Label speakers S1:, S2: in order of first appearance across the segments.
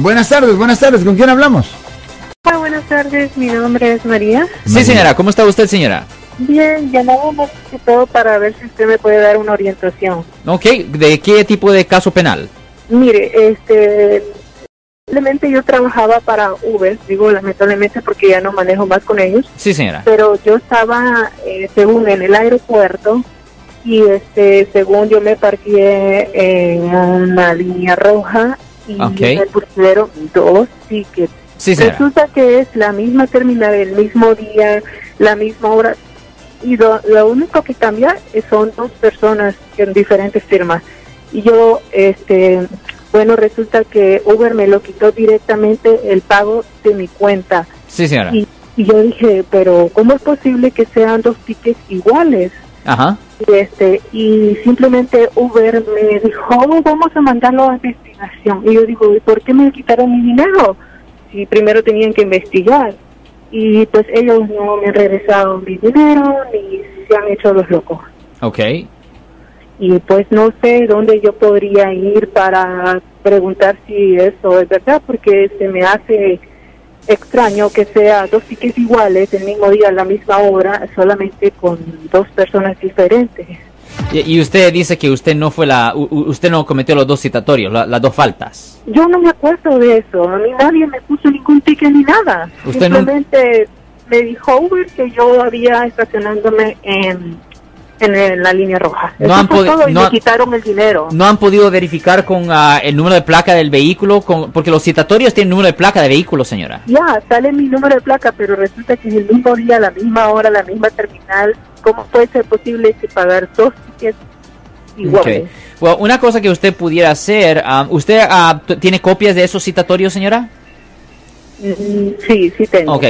S1: Buenas tardes, buenas tardes. ¿Con quién hablamos?
S2: Hola, buenas tardes. Mi nombre es María.
S3: Sí, señora. ¿Cómo está usted, señora?
S2: Bien, llamaba más que todo para ver si usted me puede dar una orientación.
S3: Ok. ¿De qué tipo de caso penal?
S2: Mire, este, simplemente yo trabajaba para Uber, digo lamentablemente porque ya no manejo más con ellos,
S3: Sí, señora.
S2: pero yo estaba, eh, según en el aeropuerto, y este, según yo me parqué en una línea roja y
S3: Ok.
S2: me pusieron dos tickets.
S3: Sí.
S2: Resulta que es la misma terminal, el mismo día, la misma hora. Y lo, lo único que cambia son dos personas en diferentes firmas. Y yo, este, bueno, resulta que Uber me lo quitó directamente el pago de mi cuenta.
S3: Sí, señora.
S2: Y, y yo dije, pero ¿cómo es posible que sean dos tickets iguales?
S3: Ajá.
S2: Y, este, y simplemente Uber me dijo, "Oh, vamos a mandarlo a investigación. Y yo digo, ¿y por qué me quitaron mi dinero? Si primero tenían que investigar. Y pues ellos no me han regresado mi dinero ni se han hecho los locos.
S3: Ok.
S2: Y pues no sé dónde yo podría ir para preguntar si eso es verdad, porque se me hace extraño que sea dos tickets iguales el mismo día, la misma hora, solamente con dos personas diferentes.
S3: Y, y usted dice que usted no fue la... u- usted no cometió los dos citatorios, la- las dos faltas.
S2: Yo no me acuerdo de eso, mí nadie me puso ningún ticket ni nada.
S3: Usted no-
S2: Simplemente me dijo Uber que yo había estacionándome en, en el- la línea roja.
S3: No
S2: Eso
S3: han
S2: fue
S3: podi-
S2: todo y
S3: no
S2: me
S3: han-
S2: quitaron el dinero.
S3: ¿No han podido verificar con ah, el número de placa del vehículo? Con, porque los citatorios tienen número de placa de vehículo, señora.
S2: Ya, sale mi número de placa, pero resulta que es el mismo día, la misma hora, la misma terminal. ¿Cómo puede ser posible que pagar dos tickets iguales?
S3: Ok. Bueno, una cosa que usted pudiera hacer, ah, ¿usted ah, tiene copias de esos citatorios, señora?
S2: Mm, sí, sí tengo.
S3: Ok,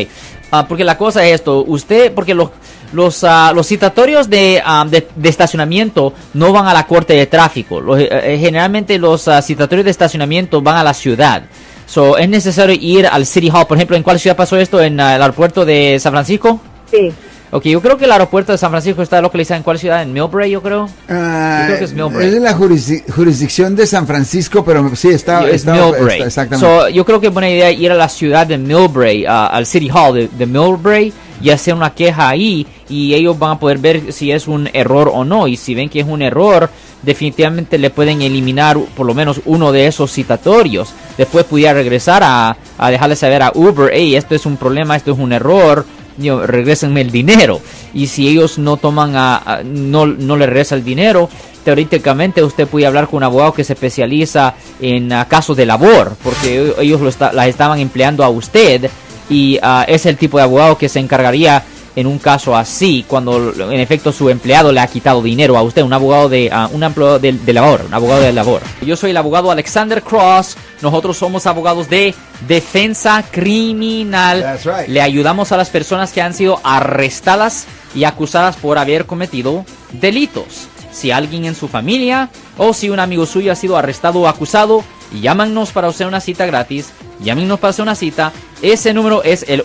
S3: Ah, porque la cosa es esto, usted, porque los, los, ah, los citatorios de, ah, de, de estacionamiento no van a la corte de tráfico, Los, eh, eh, generalmente los ah, citatorios de estacionamiento van a la ciudad. So, es necesario ir al City Hall, por ejemplo, ¿en cuál ciudad pasó esto? ¿En el aeropuerto de San Francisco?
S2: Sí.
S3: Ok, yo creo que el aeropuerto de San Francisco está localizado en cuál ciudad? En Millbrae, yo creo.
S1: Ah,
S3: Yo creo que es Millbrae.
S1: de la jurisdi- jurisdicción de San Francisco, pero sí, está,
S3: es
S1: está-
S3: Millbrae.
S1: está- exactamente.
S3: So, yo creo que es buena idea ir a la ciudad de Millbrae, al City Hall de, de Millbrae y hacer una queja ahí y ellos van a poder ver si es un error o no y si ven que es un error definitivamente le pueden eliminar por lo menos uno de esos citatorios después pudiera regresar a, a dejarle saber a Uber hey esto es un problema esto es un error yo, regrésenme el dinero. Y si ellos no toman a, no, no le regresa el dinero teóricamente usted puede hablar con un abogado que se especializa en ah, casos de labor porque ellos lo las estaban empleando a usted y ah, es el tipo de abogado que se encargaría en un caso así cuando en efecto su empleado le ha quitado dinero a usted un abogado de ah, un empleado de, de labor un abogado de labor yo soy el abogado Alexander Cross nosotros somos abogados de defensa criminal
S1: That's right.
S3: le ayudamos a las personas que han sido arrestadas y acusadas por haber cometido delitos. Si alguien en su familia o si un amigo suyo ha sido arrestado o acusado, llámanos para hacer una cita gratis. Llámenos para hacer una cita. Ese número es el